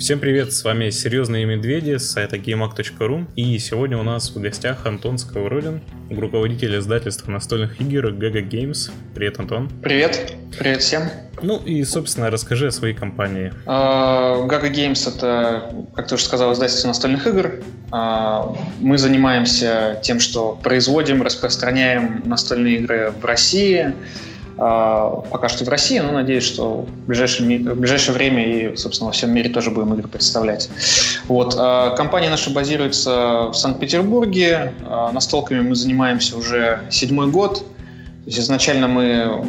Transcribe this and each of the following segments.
Всем привет, с вами Серьезные Медведи с сайта GameAct.ru и сегодня у нас в гостях Антон Сковородин, руководитель издательства настольных игр Gaga Games. Привет, Антон. Привет, привет всем. Ну и, собственно, расскажи о своей компании. Uh, Gaga Games — это, как ты уже сказал, издательство настольных игр. Uh, мы занимаемся тем, что производим, распространяем настольные игры в России — а, пока что в России, но надеюсь, что в ближайшее, в ближайшее время и, собственно, во всем мире тоже будем игры представлять. Вот. А, компания наша базируется в Санкт-Петербурге. А, настолками мы занимаемся уже седьмой год. Изначально мы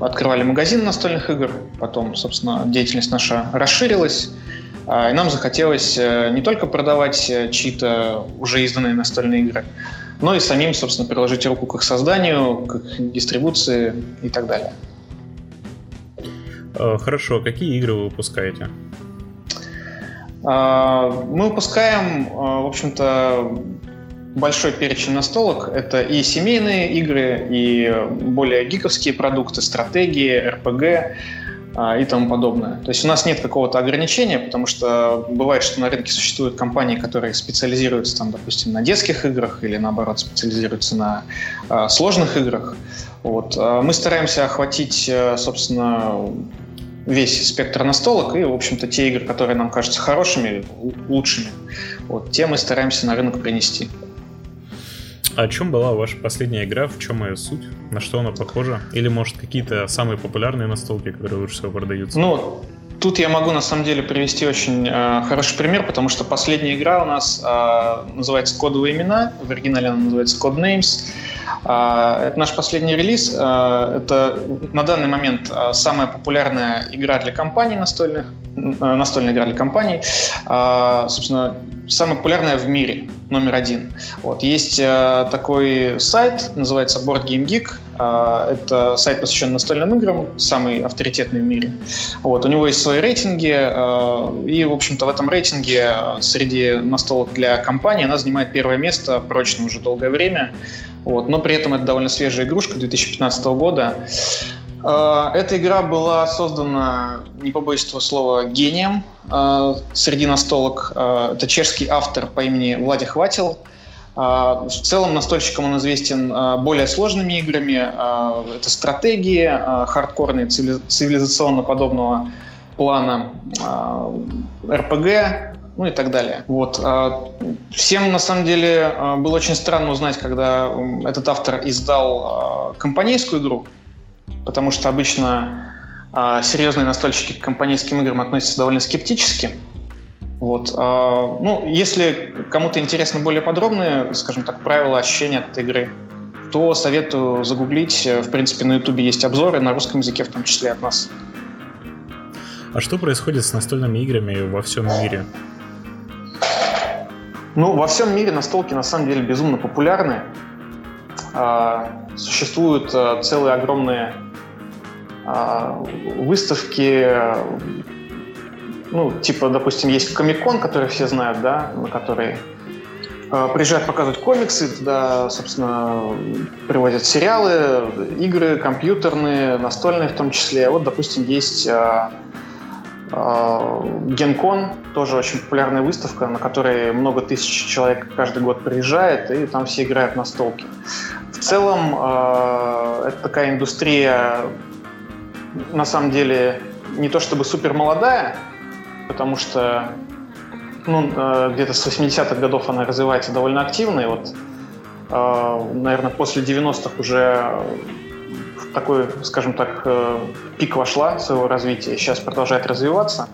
открывали магазин настольных игр, потом, собственно, деятельность наша расширилась. И нам захотелось э, не только продавать э, чьи-то уже изданные настольные игры, но и самим, собственно, приложить руку к их созданию, к их дистрибуции и так далее. Э, хорошо, какие игры вы выпускаете? Мы выпускаем, в общем-то, большой перечень настолок. Это и семейные игры, и более гиковские продукты, стратегии, РПГ. А, и тому подобное. То есть у нас нет какого-то ограничения, потому что бывает, что на рынке существуют компании, которые специализируются, там, допустим, на детских играх или, наоборот, специализируются на э, сложных играх. Вот. А мы стараемся охватить, э, собственно, весь спектр настолок и, в общем-то, те игры, которые нам кажутся хорошими, лучшими, вот, те мы стараемся на рынок принести. О чем была ваша последняя игра? В чем ее суть? На что она похожа? Или, может, какие-то самые популярные настолки, которые лучше всего продаются? Ну, Тут я могу на самом деле привести очень э, хороший пример, потому что последняя игра у нас э, называется «Кодовые имена», в оригинале она называется «Codenames». Э, это наш последний релиз. Э, это на данный момент э, самая популярная игра для компаний настольных, э, настольная игра для компаний. Э, собственно, самая популярная в мире, номер один. Вот. Есть э, такой сайт, называется Board Game Geek. Э, это сайт, посвященный настольным играм, самый авторитетный в мире. Вот. У него есть свои рейтинги, э, и, в общем-то, в этом рейтинге среди настолок для компании она занимает первое место прочно уже долгое время. Вот. Но при этом это довольно свежая игрушка 2015 года. Э, эта игра была создана, не побоюсь этого слова, гением э, среди настолок. Э, это чешский автор по имени Влади Хватил. В целом настольщикам он известен более сложными играми. Это стратегии, хардкорные, цивилизационно-подобного плана, РПГ, ну и так далее. Вот. Всем, на самом деле, было очень странно узнать, когда этот автор издал компанейскую игру, потому что обычно э, серьезные настольщики к компанейским играм относятся довольно скептически. Вот. Э, ну, если кому-то интересно более подробные, скажем так, правила ощущения от этой игры, то советую загуглить. В принципе, на Ютубе есть обзоры на русском языке, в том числе от нас. А что происходит с настольными играми во всем мире? Ну, во всем мире настолки на самом деле безумно популярны. Существуют целые огромные а, выставки, ну, типа, допустим, есть Комикон, который все знают, да, на который а, приезжают показывать комиксы, туда, собственно, привозят сериалы, игры, компьютерные, настольные в том числе. Вот, допустим, есть Генкон, тоже очень популярная выставка, на которой много тысяч человек каждый год приезжает, и там все играют на столке. Целом, это такая индустрия на самом деле не то чтобы супер молодая, потому что ну, э, где-то с 80-х годов она развивается довольно активно, и вот, э, наверное, после 90-х уже в такой, скажем так, э, пик вошла своего развития, сейчас продолжает развиваться.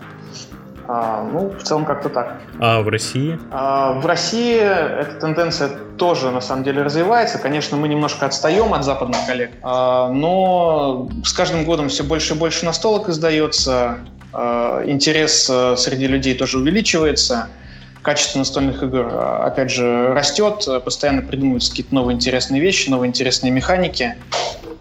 А, ну, в целом как-то так. А в России? А, в России эта тенденция тоже на самом деле развивается. Конечно, мы немножко отстаем от западных коллег, а, но с каждым годом все больше и больше настолок издается, а, интерес а, среди людей тоже увеличивается качество настольных игр, а, опять же, растет, постоянно придумываются какие-то новые интересные вещи, новые интересные механики.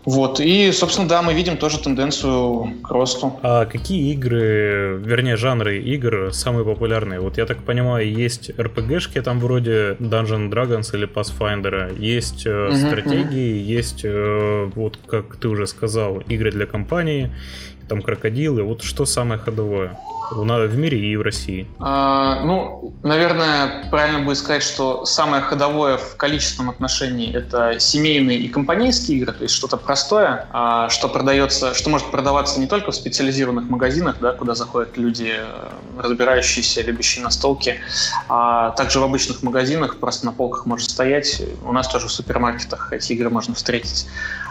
Вот, и, собственно, да, мы видим тоже тенденцию к росту. А какие игры, вернее, жанры игр самые популярные? Вот я так понимаю, есть RPG-шки там вроде Dungeon Dragons или Pathfinder, есть uh-huh, стратегии, uh-huh. есть, э, вот как ты уже сказал, игры для компании, там крокодилы. Вот что самое ходовое? В мире и в России? А, ну, наверное, правильно будет сказать, что самое ходовое в количественном отношении это семейные и компанейские игры, то есть что-то простое, а, что продается, что может продаваться не только в специализированных магазинах, да, куда заходят люди, э, разбирающиеся, любящие настолки, а также в обычных магазинах просто на полках может стоять. У нас тоже в супермаркетах эти игры можно встретить.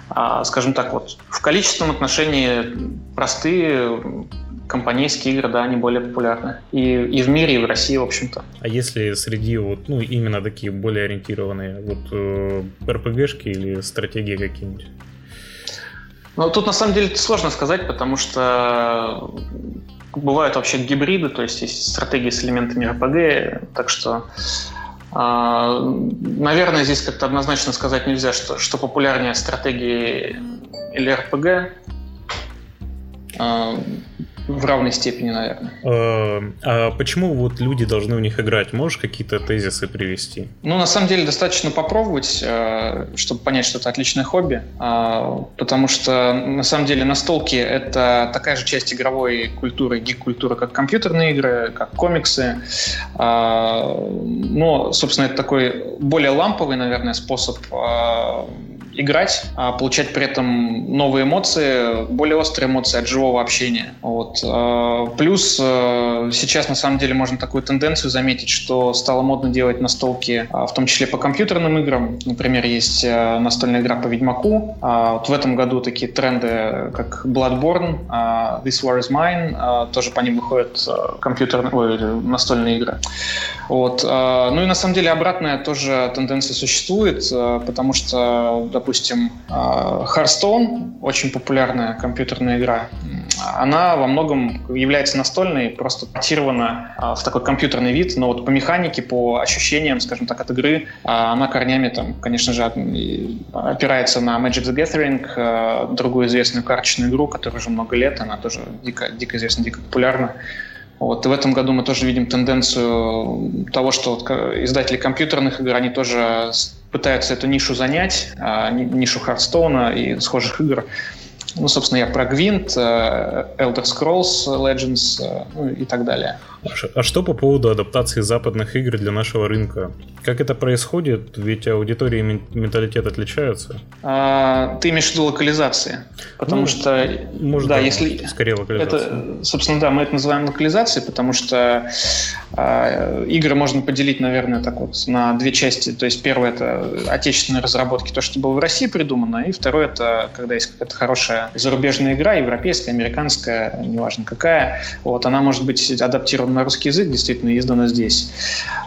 А, скажем так, вот в количественном отношении простые компанейские игры, да, они более популярны. И, и в мире, и в России, в общем-то. А если среди вот, ну, именно такие более ориентированные, вот э, RPG-шки или стратегии какие-нибудь? Ну, тут на самом деле сложно сказать, потому что бывают вообще гибриды, то есть есть стратегии с элементами RPG, так что э, Наверное, здесь как-то однозначно сказать нельзя, что, что популярнее стратегии или RPG. В равной степени, наверное. А, а почему вот люди должны в них играть? Можешь какие-то тезисы привести? Ну, на самом деле, достаточно попробовать, э, чтобы понять, что это отличное хобби. А, потому что, на самом деле, настолки — это такая же часть игровой культуры, гик-культуры, как компьютерные игры, как комиксы. А, но, собственно, это такой более ламповый, наверное, способ играть, а получать при этом новые эмоции, более острые эмоции от живого общения. Вот. А, плюс а, сейчас на самом деле можно такую тенденцию заметить, что стало модно делать настолки, а, в том числе по компьютерным играм. Например, есть настольная игра по Ведьмаку. Вот в этом году такие тренды, как Bloodborne, This War Is Mine, тоже по ним выходят компьютерные, ой, настольные игры. Вот. Ну и на самом деле обратная тоже тенденция существует, потому что, допустим, Hearthstone, очень популярная компьютерная игра, она во многом является настольной, просто портирована в такой компьютерный вид, но вот по механике, по ощущениям, скажем так, от игры, она корнями там, конечно же, опирается на Magic the Gathering, другую известную карточную игру, которая уже много лет, она тоже дико, дико известна, дико популярна. Вот, и в этом году мы тоже видим тенденцию того, что вот издатели компьютерных игр, они тоже пытаются эту нишу занять, нишу Хардстоуна и схожих игр. Ну, собственно, я про Гвинт, э, Elder Scrolls Legends э, ну, и так далее. А что по поводу адаптации западных игр для нашего рынка? Как это происходит? Ведь аудитории и менталитет отличаются. А, ты имеешь в виду локализации? Потому ну, что... Может, да, если... Скорее локализация. Это, собственно, да, мы это называем локализацией, потому что а, игры можно поделить, наверное, так вот на две части. То есть первое — это отечественные разработки, то, что было в России придумано, и второе — это когда есть какая-то хорошая зарубежная игра, европейская, американская, неважно какая, вот, она может быть адаптирована на русский язык, действительно издана здесь.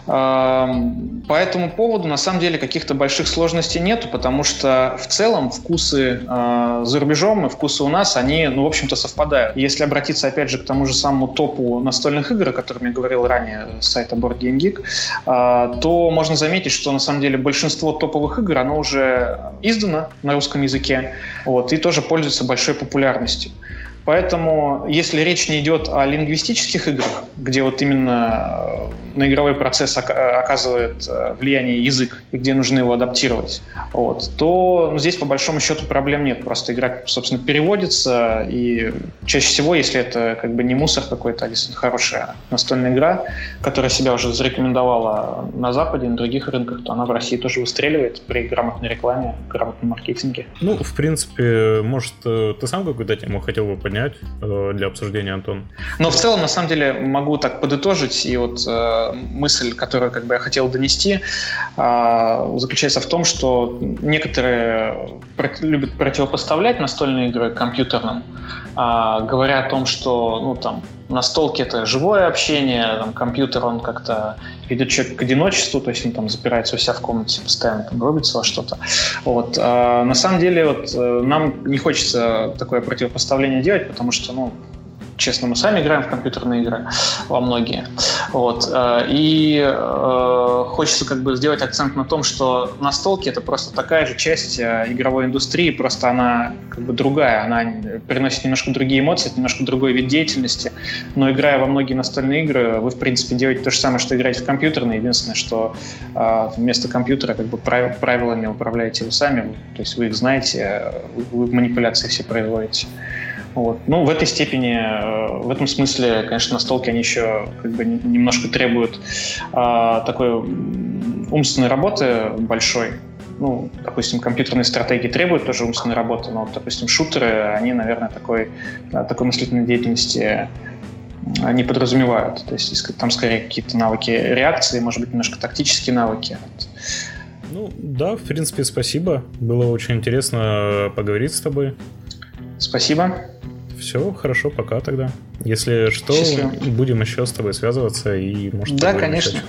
По этому поводу, на самом деле, каких-то больших сложностей нету, потому что в целом вкусы э, за рубежом и вкусы у нас, они, ну, в общем-то, совпадают. Если обратиться, опять же, к тому же самому топу настольных игр, о котором я говорил ранее с сайта Board Game Geek, э, то можно заметить, что, на самом деле, большинство топовых игр, оно уже издано на русском языке, вот, и тоже пользуется большой популярностью. Поэтому, если речь не идет о лингвистических играх, где вот именно э, на игровой процесс оказывает э, влияние язык, и где нужно его адаптировать, вот, то ну, здесь по большому счету проблем нет. Просто игра, собственно, переводится, и чаще всего, если это как бы не мусор какой-то, а действительно хорошая настольная игра, которая себя уже зарекомендовала на Западе, на других рынках, то она в России тоже выстреливает при грамотной рекламе, грамотном маркетинге. Ну, в принципе, может, э, ты сам какую-то тему хотел бы поднять? Поднять э, для обсуждения, Антон? Но в целом, на самом деле, могу так подытожить. И вот э, мысль, которую как бы я хотел донести, э, заключается в том, что некоторые любят противопоставлять настольные игры компьютерным, э, говоря о том, что ну, там, настолки это живое общение, там, компьютер он как-то ведет человек к одиночеству, то есть он там запирается у себя в комнате, постоянно там рубится во что-то. Вот. А на самом деле вот, э, нам не хочется такое противопоставление делать, потому что ну, честно, мы сами играем в компьютерные игры во многие. Вот. Э, и э, хочется как бы сделать акцент на том, что настолки это просто такая же часть э, игровой индустрии, просто она как бы другая, она приносит немножко другие эмоции, это немножко другой вид деятельности, но играя во многие настольные игры, вы в принципе делаете то же самое, что играете в компьютерные, единственное, что вместо компьютера как бы правилами управляете вы сами, то есть вы их знаете, вы манипуляции все производите. Вот. Ну, в этой степени, э, в этом смысле, конечно, настолки они еще как бы немножко требуют а, такой умственной работы большой. Ну, допустим, компьютерные стратегии требуют тоже умственной работы, но, допустим, шутеры, они, наверное, такой, такой мыслительной деятельности не подразумевают. То есть там скорее какие-то навыки реакции, может быть, немножко тактические навыки. Ну, да, в принципе, спасибо. Было очень интересно поговорить с тобой. Спасибо. Все, хорошо, пока тогда. Если что, Счастливо. будем еще с тобой связываться и, может, Да, конечно.